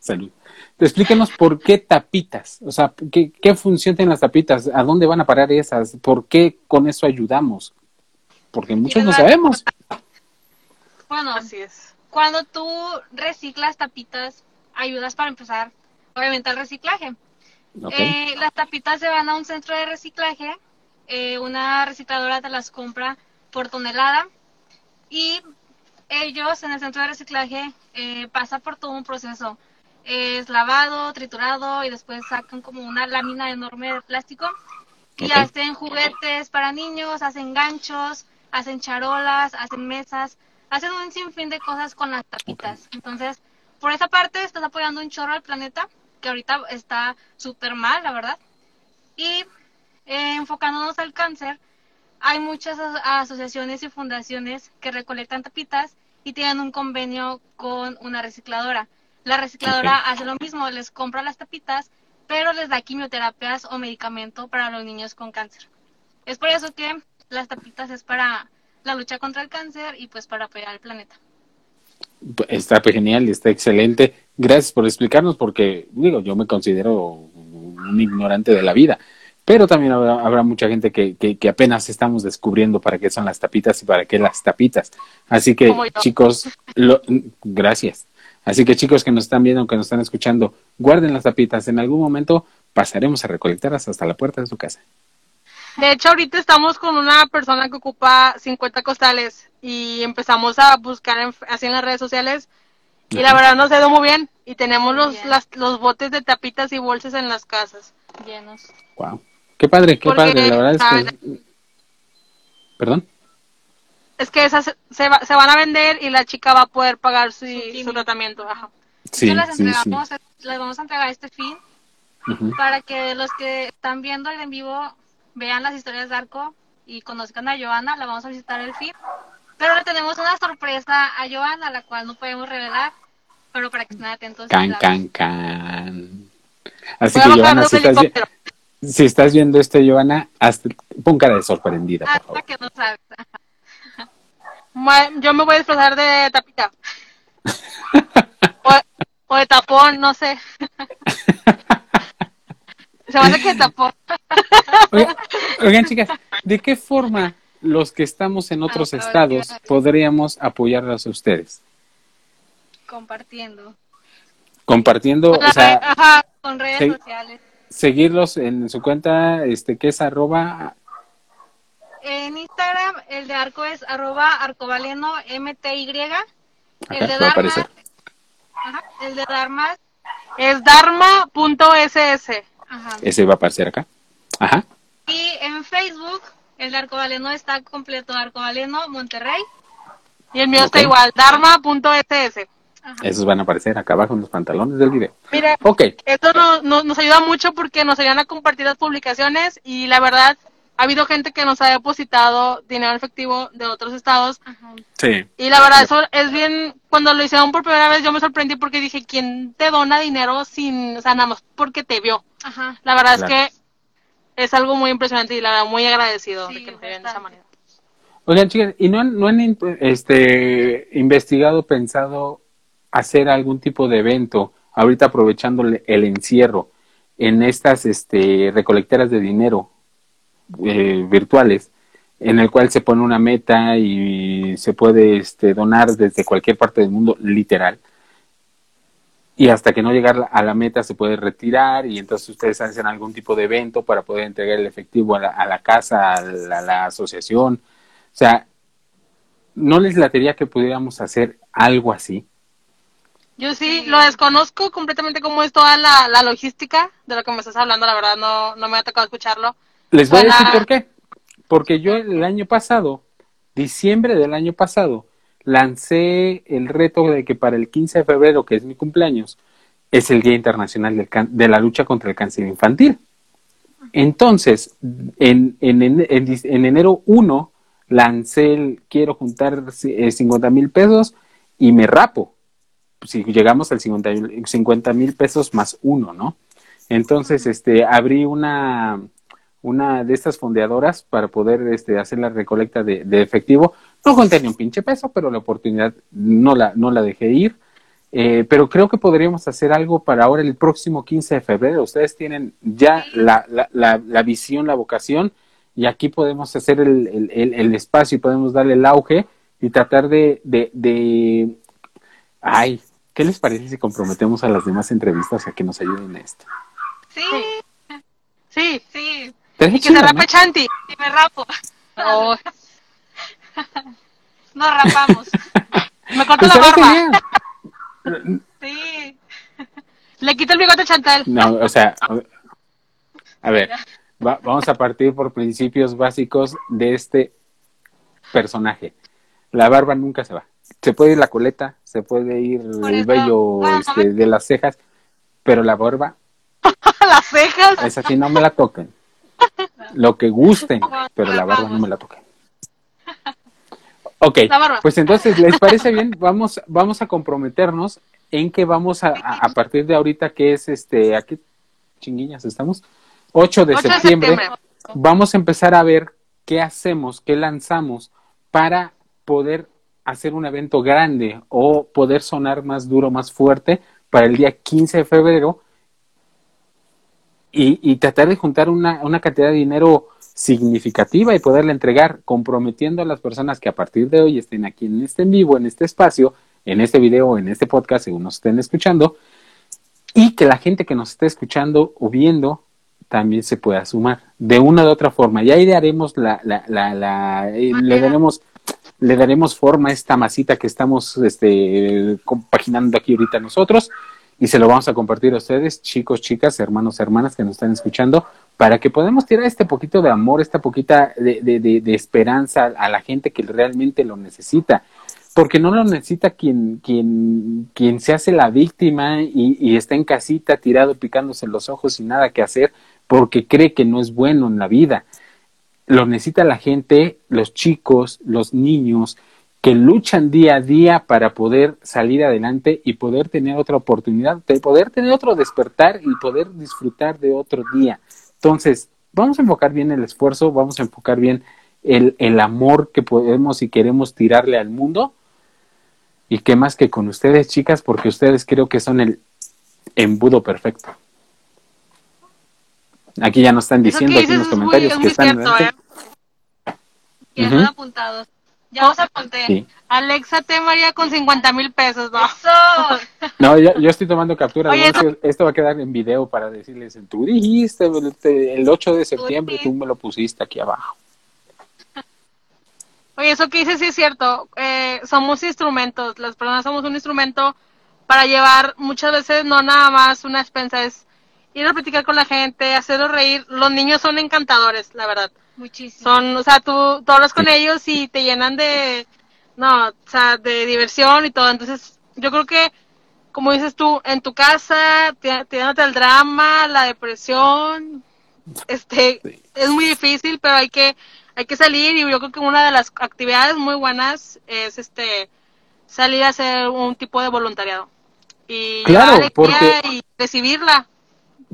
Salud. Explíquenos por qué tapitas. O sea, ¿qué, qué función tienen las tapitas? ¿A dónde van a parar esas? ¿Por qué con eso ayudamos? Porque muchos no sabemos. Bueno, Así es. cuando tú reciclas tapitas, ayudas para empezar, obviamente, al reciclaje. Eh, las tapitas se van a un centro de reciclaje, eh, una recicladora te las compra por tonelada y ellos en el centro de reciclaje eh, pasa por todo un proceso. Es lavado, triturado y después sacan como una lámina enorme de plástico y hacen juguetes para niños, hacen ganchos, hacen charolas, hacen mesas, hacen un sinfín de cosas con las tapitas. Entonces, por esa parte estás apoyando un chorro al planeta, que ahorita está súper mal, la verdad. Y eh, enfocándonos al cáncer, hay muchas as- asociaciones y fundaciones que recolectan tapitas y tienen un convenio con una recicladora. La recicladora hace lo mismo, les compra las tapitas, pero les da quimioterapias o medicamento para los niños con cáncer. Es por eso que las tapitas es para la lucha contra el cáncer y pues para apoyar al planeta. Está genial, está excelente. Gracias por explicarnos porque, digo, yo me considero un ignorante de la vida. Pero también habrá, habrá mucha gente que, que, que apenas estamos descubriendo para qué son las tapitas y para qué las tapitas. Así que, chicos, lo- gracias. Así que, chicos que nos están viendo, que nos están escuchando, guarden las tapitas. En algún momento pasaremos a recolectarlas hasta la puerta de su casa. De hecho, ahorita estamos con una persona que ocupa 50 costales y empezamos a buscar en- así en las redes sociales y la verdad nos ha ido muy bien y tenemos los, Bien. las- los botes de tapitas y bolsas en las casas. Llenos. Wow. Qué padre, qué Porque, padre. La verdad es que. Perdón. Es que esas se, va- se van a vender y la chica va a poder pagar su, su tratamiento. Ajá. Sí, las sí, sí. entregamos, les vamos a entregar este fin para que los que están viendo el en vivo vean las historias de Arco y conozcan a Joana, la vamos a visitar el fin. Pero le tenemos una sorpresa a Joana, la cual no podemos revelar, pero para que estén atentos. Can, can, can. Así Voy que, a bajar Giovanna, de si estás. Si estás viendo esto, Giovanna, hazte- pon cara de sorprendida, por Hasta favor. que no sabes. Yo me voy a disfrazar de tapita. (laughs) o, o de tapón, no sé. Se me hace que tapón. Oigan, oigan, chicas, ¿de qué forma los que estamos en otros Ah, estados ok. podríamos apoyarlos a ustedes? Compartiendo. Compartiendo, o sea, Ajá. Con redes Sí. sociales. Seguirlos en su cuenta, este, que es arroba, En Instagram, el de Arco es arroba arcovaleno MTY. El de Dharma, ajá, el de Dharma, Es dharma.ss. Ese va a aparecer acá. Ajá. Y en Facebook, el de Arcovaleno está completo, Arcovaleno Monterrey. Y el mío está igual, dharma.ss. Ajá. Esos van a aparecer acá abajo en los pantalones del video. Mira, Ok. esto no- no- nos ayuda mucho porque nos ayudan a compartir las publicaciones y la verdad, ha habido gente que nos ha depositado dinero efectivo de otros estados Ajá. Sí. y la verdad eso es bien, cuando lo hicieron por primera vez yo me sorprendí porque dije, ¿quién te dona dinero sin, o sea, nada más porque te vio? Ajá. La verdad Claro. es que es algo muy impresionante y la verdad muy agradecido Sí, de que nos ayuden de esa manera. Oigan, chicas, ¿y no han, no han este, investigado, pensado hacer algún tipo de evento, ahorita aprovechando el encierro, en estas este, recolecteras de dinero eh, virtuales, en el cual se pone una meta y se puede este, donar desde cualquier parte del mundo, literal? Y hasta que no llegar a la meta se puede retirar y entonces ustedes hacen algún tipo de evento para poder entregar el efectivo a la, a la casa, a la, a la asociación. O sea, ¿no les latería que pudiéramos hacer algo así? Yo sí, lo desconozco completamente cómo es toda la, la logística de lo que me estás hablando, la verdad no, no me ha tocado escucharlo. Les voy a decir por qué. Porque yo el año pasado, diciembre del año pasado, lancé el reto de que para el 15 de febrero, que es mi cumpleaños, es el Día Internacional del Can- de la Lucha contra el Cáncer Infantil. Entonces, en, en, en, en enero 1, lancé el quiero juntar eh, 50 mil pesos y me rapo. Si llegamos al 50 mil pesos más uno, ¿no? Entonces, este, abrí una, una de estas fondeadoras para poder este, hacer la recolecta de, de efectivo. No conté ni un pinche peso, pero la oportunidad no la, no la dejé ir. Eh, pero creo que podríamos hacer algo para ahora el próximo 15 de febrero. Ustedes tienen ya la, la, la, la visión, la vocación, y aquí podemos hacer el, el, el, el espacio y podemos darle el auge y tratar de, de, de... Ay, ¿qué les parece si comprometemos a las demás entrevistas a que nos ayuden en esto? Sí, Sí, sí. Y que chido, se ¿no? rape Chanti. Y me rapo. Oh, (laughs) Nos rapamos. (laughs) me corto Pues la barba. (laughs) Sí. Le quito el bigote a Chantal. No, o sea, a ver, va- vamos a partir por principios básicos de este personaje. La barba nunca se va. Se puede ir la coleta, se puede ir el vello este, de las cejas, pero la barba, (laughs) Las cejas. esa sí no me la toquen. Lo que gusten, pero la barba no me la toquen. Ok, pues entonces, ¿les parece bien? Vamos, vamos a comprometernos en que vamos a, a, partir de ahorita, que es este, ¿a qué chinguillas estamos? 8 de 8 de septiembre, septiembre. vamos a empezar a ver qué hacemos, qué lanzamos para poder hacer un evento grande o poder sonar más duro, más fuerte para el día 15 de febrero y, y tratar de juntar una, una cantidad de dinero significativa y poderla entregar, comprometiendo a las personas que a partir de hoy estén aquí en este en vivo, en este espacio, en este video, en este podcast, según nos estén escuchando, y que la gente que nos esté escuchando o viendo también se pueda sumar de una u otra forma. Y ahí haremos la, la, la, la eh, le daremos le daremos forma a esta masita que estamos este, compaginando aquí ahorita nosotros y se lo vamos a compartir a ustedes, chicos, chicas, hermanos, hermanas que nos están escuchando, para que podamos tirar este poquito de amor, esta poquita de, de, de, de esperanza a la gente que realmente lo necesita. Porque no lo necesita quien, quien, quien se hace la víctima y, y está en casita tirado picándose los ojos sin nada que hacer porque cree que no es bueno en la vida lo necesita la gente, los chicos, los niños, que luchan día a día para poder salir adelante y poder tener otra oportunidad, de poder tener otro despertar y poder disfrutar de otro día. Entonces, vamos a enfocar bien el esfuerzo, vamos a enfocar bien el, el amor que podemos y queremos tirarle al mundo. Y qué más que con ustedes, chicas, porque ustedes creo que son el embudo perfecto. Aquí ya nos están diciendo aquí en los muy, comentarios que están cierto. ¿eh? Y uh apuntados. Ya los apunté. Alexa T. María con 50 mil pesos, ¿no? (laughs) No, yo, estoy tomando captura. Esto va a quedar en video para decirles, tú dijiste el 8 de septiembre, tú me lo pusiste aquí abajo. (laughs) Oye, eso que dices sí es cierto. Eh, somos instrumentos, las personas somos un instrumento para llevar muchas veces no nada más una expensa, es ir a platicar con la gente, hacerlos reír. Los niños son encantadores, la verdad. Muchísimo. Son, o sea, tú, tú hablas con ellos y te llenan de, no, o sea, de diversión y todo. Entonces, yo creo que, como dices tú, en tu casa, tirándote el drama, la depresión, este, es muy difícil, pero hay que, hay que salir y yo creo que una de las actividades muy buenas es, este, salir a hacer un tipo de voluntariado. Y claro, porque... y recibirla.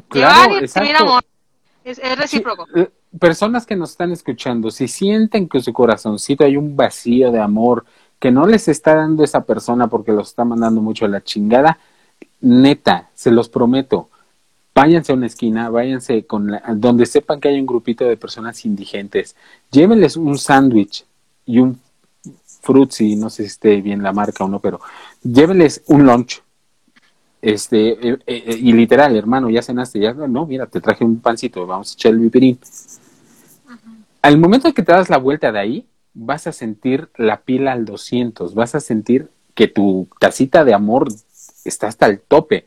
Claro, recibir amor. Es, recíproco. Eh, personas que nos están escuchando, si sienten que en su corazoncito hay un vacío de amor que no les está dando esa persona porque los está mandando mucho a la chingada, neta, se los prometo, váyanse a una esquina, váyanse con donde sepan que hay un grupito de personas indigentes, llévenles un sándwich y un frutzi, no sé si esté bien la marca o no, pero llévenles un lunch este, eh, eh, y literal, hermano, ya cenaste, ya, no, mira, te traje un pancito, vamos a echar el vipirín. Al momento que te das la vuelta de ahí, vas a sentir la pila al 200, vas a sentir que tu casita de amor está hasta el tope.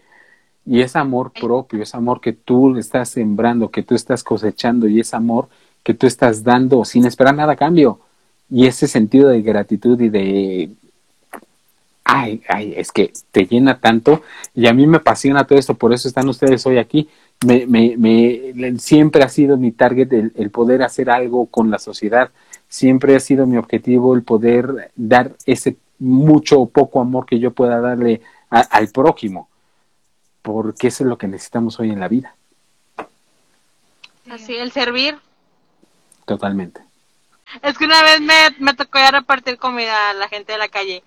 Y es amor propio, es amor que tú estás sembrando, que tú estás cosechando y es amor que tú estás dando sin esperar nada a cambio. Y ese sentido de gratitud y de ay, ay, es que te llena tanto y a mí me apasiona todo esto, por eso están ustedes hoy aquí. Me, me, me, siempre ha sido mi target el, poder hacer algo con la sociedad, siempre ha sido mi objetivo el poder dar ese mucho o poco amor que yo pueda darle al prójimo, porque eso es lo que necesitamos hoy en la vida. Así, el servir. Totalmente. Es que una vez me, me tocó ya repartir comida a la gente de la calle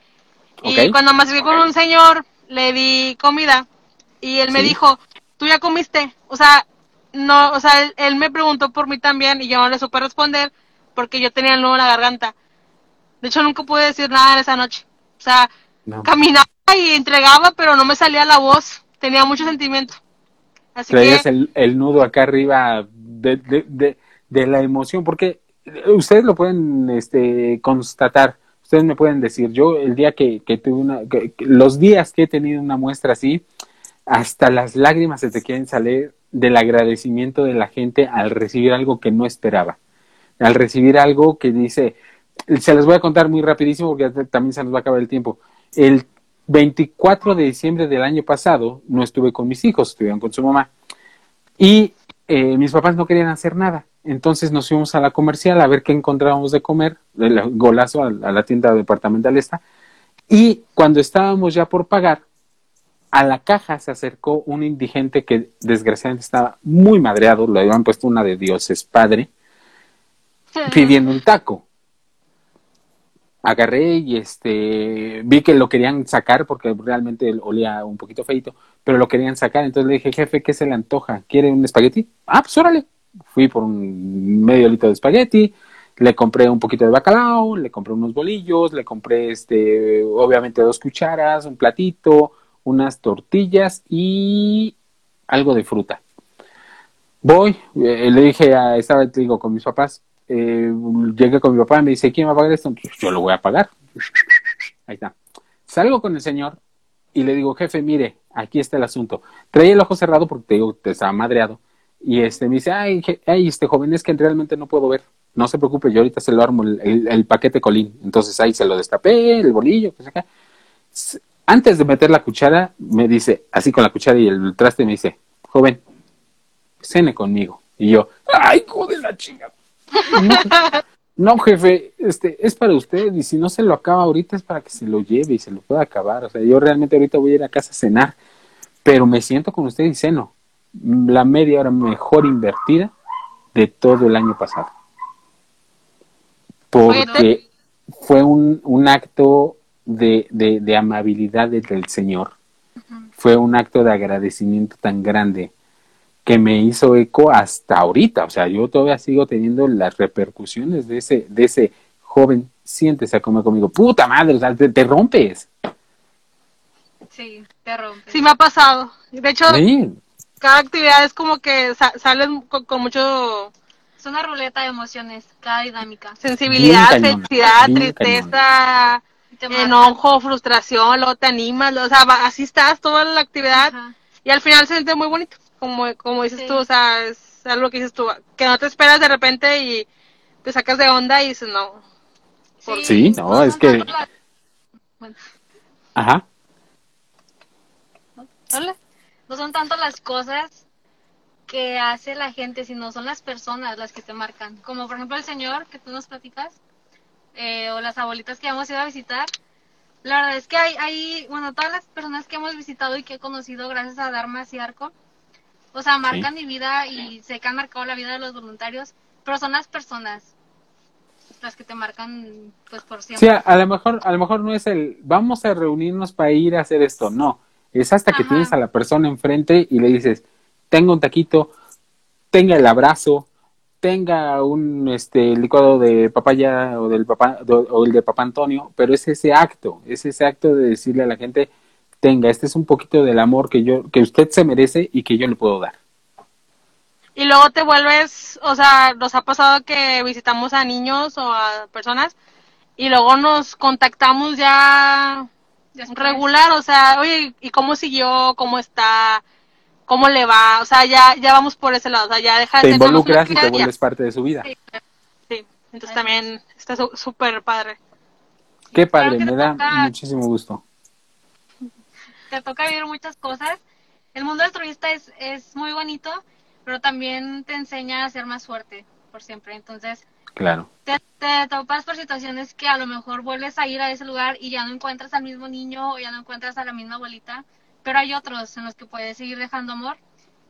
y cuando me acerqué con un señor, le di comida y él me dijo, ¿tú ya comiste? O sea, no, o sea, él, me preguntó por mí también y yo no le supe responder porque yo tenía el nudo en la garganta. De hecho, nunca pude decir nada en esa noche. O sea, caminaba y entregaba, pero no me salía la voz. Tenía mucho sentimiento. Así Traías el, el, nudo acá arriba de, de, de, de, la emoción, porque ustedes lo pueden este, constatar ustedes me pueden decir, yo el día que, que tuve una, los días que he tenido una muestra así, hasta las lágrimas se te quieren salir del agradecimiento de la gente al recibir algo que no esperaba, al recibir algo que dice, se les voy a contar muy rapidísimo porque también se nos va a acabar el tiempo. El 24 de diciembre del año pasado no estuve con mis hijos, estuvieron con su mamá y eh, mis papás no querían hacer nada. Entonces nos fuimos a la comercial a ver qué encontrábamos de comer, el golazo a, la tienda departamental esta. Y cuando estábamos ya por pagar, a la caja se acercó un indigente que desgraciadamente estaba muy madreado, le habían puesto una de Dios es padre, (laughs) pidiendo un taco. Agarré y este vi que lo querían sacar porque realmente olía un poquito feito, pero lo querían sacar. Entonces le dije, jefe, ¿qué se le antoja? ¿Quiere un espagueti? Ah, pues órale fui por un medio litro de espagueti, le compré un poquito de bacalao, le compré unos bolillos, le compré este, obviamente dos cucharas, un platito, unas tortillas y algo de fruta. Voy, eh, le dije a, estaba, digo, con mis papás, eh, llegué con mi papá y me dice, ¿quién va a pagar esto? Yo lo voy a pagar. Ahí está. Salgo con el señor y le digo, jefe, mire, aquí está el asunto. Traía el ojo cerrado porque te digo, te estaba madreado. Y este me dice, ay, ay, este joven, es que realmente no puedo ver. No se preocupe, yo ahorita se lo armo el, paquete colín. Entonces ahí se lo destapé, el bolillo, pues acá. Antes de meter la cuchara, me dice, así con la cuchara y el traste, me dice, joven, cene conmigo. Y yo, ay, joder la chinga. (laughs) No, jefe, este, es para usted y si no se lo acaba ahorita es para que se lo lleve y se lo pueda acabar. O sea, yo realmente ahorita voy a ir a casa a cenar, pero me siento con usted y ceno la media hora mejor invertida de todo el año pasado. Porque fue un, un acto de, de, amabilidad del Señor. Fue un acto de agradecimiento tan grande que me hizo eco hasta ahorita. O sea, yo todavía sigo teniendo las repercusiones de ese, de ese joven, siéntese a comer conmigo. Puta madre, o sea, te, rompes. Sí, te rompes. Sí, me ha pasado. De hecho, cada actividad es como que salen con, mucho... Es una ruleta de emociones, cada dinámica. Sensibilidad, felicidad, tristeza, enojo, frustración, luego te animas, o sea, así estás toda la actividad y al final se siente muy bonito, como, como dices tú, o sea, es algo que dices tú, que no te esperas de repente y te sacas de onda y dices, no. Sí, no, es que... Ajá. No son tanto las cosas que hace la gente, sino son las personas las que te marcan. Como por ejemplo el señor que tú nos platicas, eh, o las abuelitas que hemos ido a visitar. La verdad es que hay, hay, bueno, todas las personas que hemos visitado y que he conocido gracias a Dharma y Arco, o sea, marcan mi vida y sé que han marcado la vida de los voluntarios, pero son las personas las que te marcan pues por siempre. Sí, a, lo mejor a lo mejor no es el vamos a reunirnos para ir a hacer esto, no, es hasta que tienes a la persona enfrente y le dices, "Tengo un taquito, tenga el abrazo, tenga un este licuado de papaya o del papá o el de papá Antonio, pero es ese acto, es ese acto de decirle a la gente, tenga, este es un poquito del amor que yo, que usted se merece y que yo le puedo dar. Y luego te vuelves, o sea, nos ha pasado que visitamos a niños o a personas y luego nos contactamos ya regular, o sea, oye, ¿y cómo siguió? ¿Cómo está? ¿Cómo le va? O sea, ya, ya vamos por ese lado, o sea, ya deja de Te involucras y te vuelves parte de su vida. Sí, entonces también está súper padre. Qué padre, me da muchísimo gusto te toca vivir muchas cosas. El mundo altruista es, es muy bonito, pero también te enseña a ser más fuerte por siempre. Entonces, claro. te, te topas por situaciones que a lo mejor vuelves a ir a ese lugar y ya no encuentras al mismo niño o ya no encuentras a la misma abuelita, pero hay otros en los que puedes seguir dejando amor.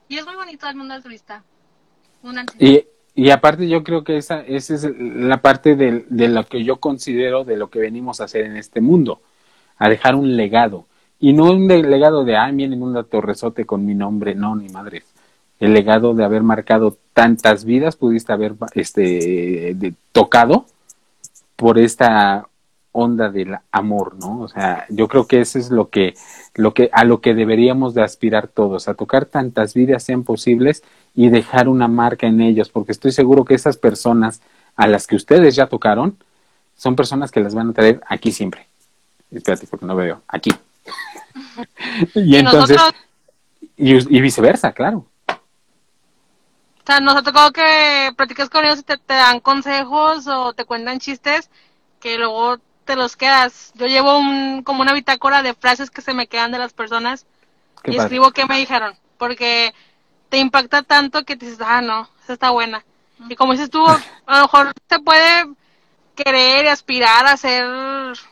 Y es muy bonito el mundo altruista. y, y aparte yo creo que esa, esa es la parte de, de lo que yo considero de lo que venimos a hacer en este mundo, a dejar un legado y no un legado de, ah, miren, un torrezote con mi nombre, no, ni madre. El legado de haber marcado tantas vidas pudiste haber este, tocado por esta onda del amor, ¿no? O sea, yo creo que eso es lo que, lo que, a lo que deberíamos de aspirar todos, a tocar tantas vidas sean posibles y dejar una marca en ellos, porque estoy seguro que esas personas a las que ustedes ya tocaron son personas que las van a traer aquí siempre. Espérate, porque no veo. Aquí. (laughs) y, entonces, y, viceversa, claro. O sea, nos ha tocado que practicas con ellos y te, dan consejos o te cuentan chistes que luego te los quedas. Yo llevo un, como una bitácora de frases que se me quedan de las personas y escribo qué me dijeron, porque te impacta tanto que te dices, ah, no, esa está buena. Y como dices tú, a lo mejor te puede querer y aspirar a ser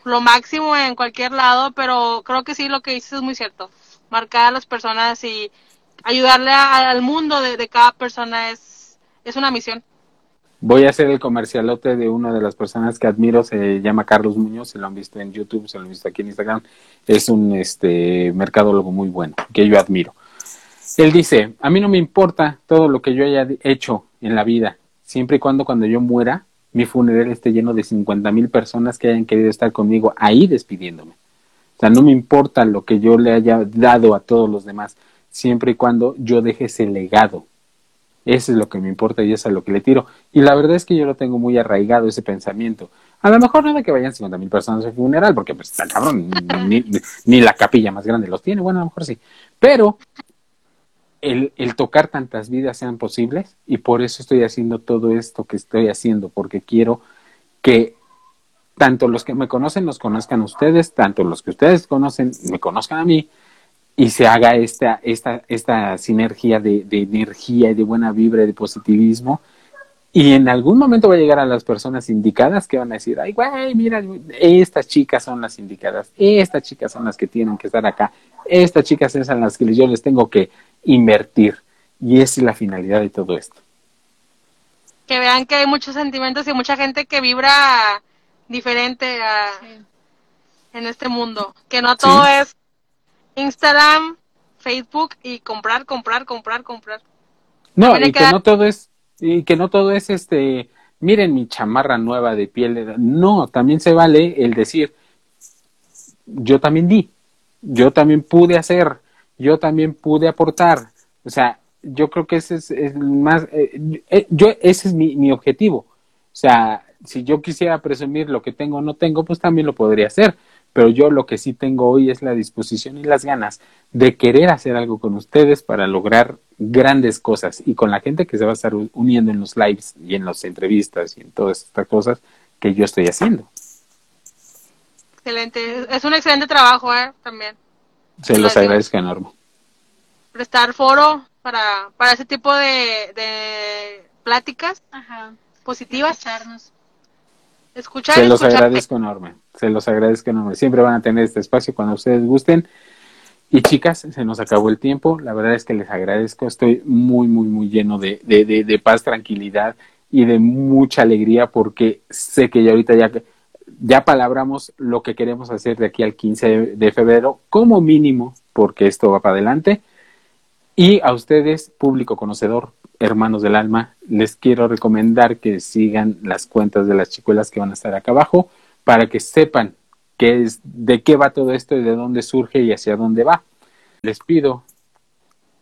lo máximo en cualquier lado, pero creo que sí lo que dices es muy cierto. Marcar a las personas y ayudarle al mundo de, cada persona es, es una misión. Voy a hacer el comercialote de una de las personas que admiro, se llama Carlos Muñoz, se lo han visto en YouTube, se lo han visto aquí en Instagram, es un este mercadólogo muy bueno, que yo admiro. Él dice, a mí no me importa todo lo que yo haya hecho en la vida, siempre y cuando cuando yo muera mi funeral esté lleno de 50 mil personas que hayan querido estar conmigo ahí despidiéndome. O sea, no me importa lo que yo le haya dado a todos los demás, siempre y cuando yo deje ese legado. Eso es lo que me importa y eso es lo que le tiro. Y la verdad es que yo lo tengo muy arraigado, ese pensamiento. A lo mejor nada que vayan 50 mil personas al funeral, porque pues está cabrón, ni, ni, la capilla más grande los tiene, bueno, a lo mejor sí. Pero el, el, tocar tantas vidas sean posibles y por eso estoy haciendo todo esto que estoy haciendo, porque quiero que tanto los que me conocen nos conozcan a ustedes, tanto los que ustedes conocen me conozcan a mí y se haga esta, esta, esta sinergia de, de energía y de buena vibra y de positivismo y en algún momento va a llegar a las personas indicadas que van a decir, ay, güey, mira, estas chicas son las indicadas, estas chicas son las que tienen que estar acá, estas chicas son las que yo les tengo que invertir. Y esa es la finalidad de todo esto. Que vean que hay muchos sentimientos y mucha gente que vibra diferente en este mundo. Que no todo es Instagram, Facebook y comprar, comprar, comprar, comprar. No, y que no todo es y que no todo es este miren mi chamarra nueva de piel. No, también se vale el decir, yo también di, yo también pude hacer, yo también pude aportar. O sea, yo creo que ese es, más, eh, eh, yo, ese es mi, mi objetivo. O sea, si yo quisiera presumir lo que tengo o no tengo, pues también lo podría hacer. Pero yo lo que sí tengo hoy es la disposición y las ganas de querer hacer algo con ustedes para lograr grandes cosas y con la gente que se va a estar uniendo en los lives y en las entrevistas y en todas estas cosas que yo estoy haciendo. Excelente, es un excelente trabajo, ¿eh? También. Se los agradezco enorme. Prestar foro para, para ese tipo de, de pláticas positivas. Escucharnos. Escuchar se los agradezco enorme, se los agradezco enorme. Siempre van a tener este espacio cuando ustedes gusten. Y chicas, se nos acabó el tiempo. La verdad es que les agradezco. Estoy muy, muy, muy lleno de, de, de, paz, tranquilidad y de mucha alegría porque sé que ya ahorita ya, ya palabramos lo que queremos hacer de aquí al 15 de febrero como mínimo porque esto va para adelante. Y a ustedes, público conocedor, hermanos del alma, les quiero recomendar que sigan las cuentas de las chicuelas que van a estar acá abajo para que sepan qué es, de qué va todo esto y de dónde surge y hacia dónde va. Les pido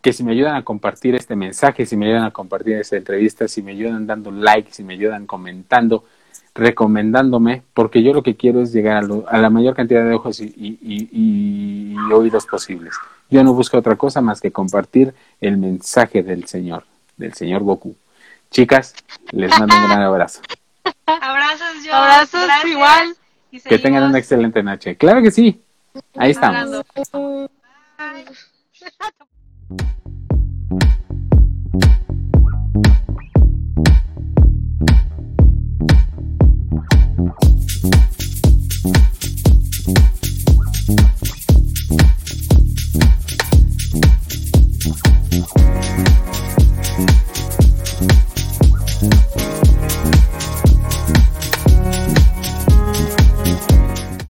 que si me ayudan a compartir este mensaje, si me ayudan a compartir esta entrevista, si me ayudan dando like, si me ayudan comentando, recomendándome, porque yo lo que quiero es llegar a, la mayor cantidad de ojos y, y, oídos posibles. Yo no busco otra cosa más que compartir el mensaje del Señor del señor Goku. Chicas, les mando un gran abrazo. (laughs) Abrazos, yo. Abrazos igual. Que tengan una excelente noche. Claro que sí. Ahí estamos. (laughs)